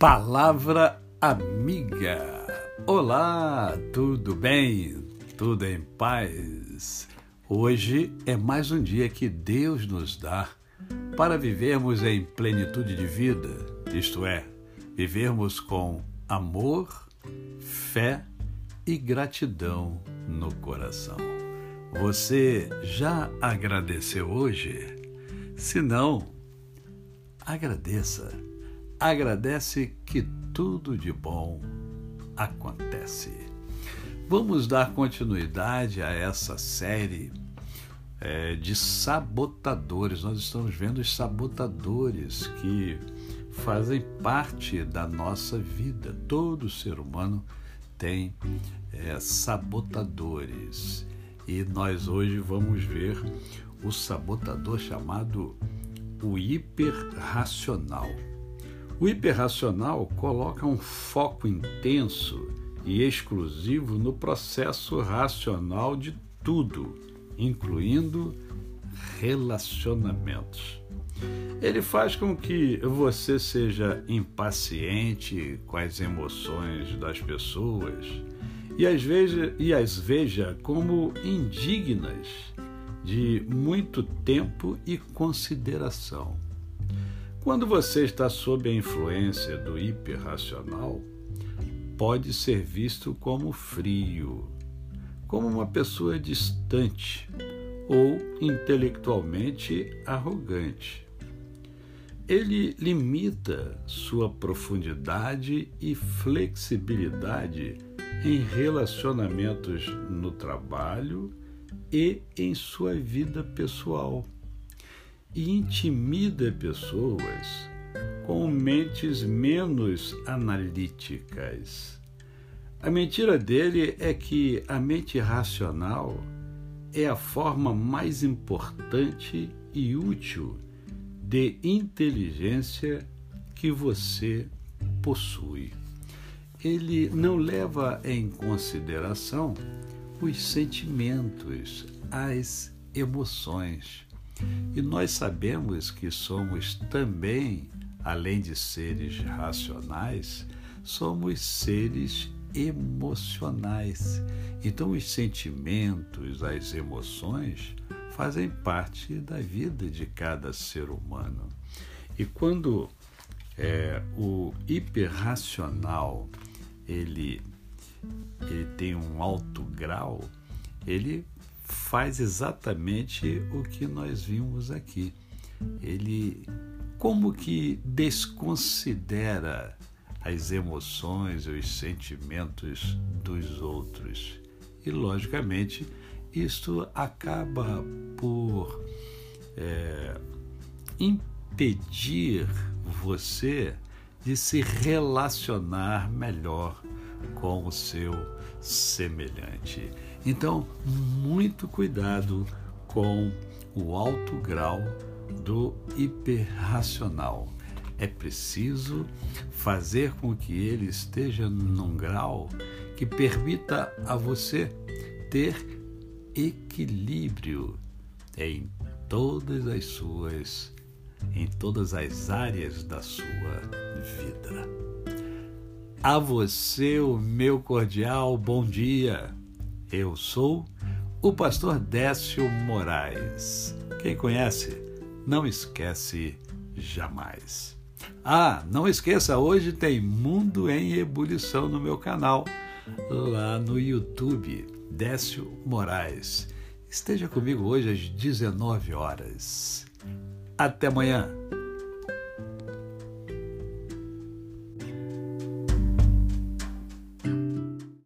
Palavra amiga. Olá, tudo bem? Tudo em paz? Hoje é mais um dia que Deus nos dá para vivermos em plenitude de vida, isto é, vivermos com amor, fé e gratidão no coração. Você já agradeceu hoje? Se não, agradeça. Agradece que tudo de bom acontece. Vamos dar continuidade a essa série é, de sabotadores. Nós estamos vendo os sabotadores que fazem parte da nossa vida. Todo ser humano tem é, sabotadores. E nós hoje vamos ver o sabotador chamado o hiperracional. O hiperracional coloca um foco intenso e exclusivo no processo racional de tudo, incluindo relacionamentos. Ele faz com que você seja impaciente com as emoções das pessoas e as veja, e as veja como indignas de muito tempo e consideração. Quando você está sob a influência do hiperracional, pode ser visto como frio, como uma pessoa distante ou intelectualmente arrogante. Ele limita sua profundidade e flexibilidade em relacionamentos no trabalho e em sua vida pessoal e intimida pessoas com mentes menos analíticas. A mentira dele é que a mente racional é a forma mais importante e útil de inteligência que você possui. Ele não leva em consideração os sentimentos, as emoções. E nós sabemos que somos também, além de seres racionais, somos seres emocionais. Então, os sentimentos, as emoções fazem parte da vida de cada ser humano. E quando é, o hiperracional ele ele tem um alto grau, ele faz exatamente o que nós vimos aqui. Ele como que desconsidera as emoções e os sentimentos dos outros. E, logicamente, isto acaba por é, impedir você de se relacionar melhor com o seu semelhante. Então, muito cuidado com o alto grau do hiperracional. É preciso fazer com que ele esteja num grau que permita a você ter equilíbrio em todas as suas em todas as áreas da sua vida. A você o meu cordial bom dia. Eu sou o pastor Décio Moraes. Quem conhece, não esquece jamais. Ah, não esqueça, hoje tem Mundo em Ebulição no meu canal, lá no YouTube, Décio Moraes. Esteja comigo hoje às 19 horas. Até amanhã.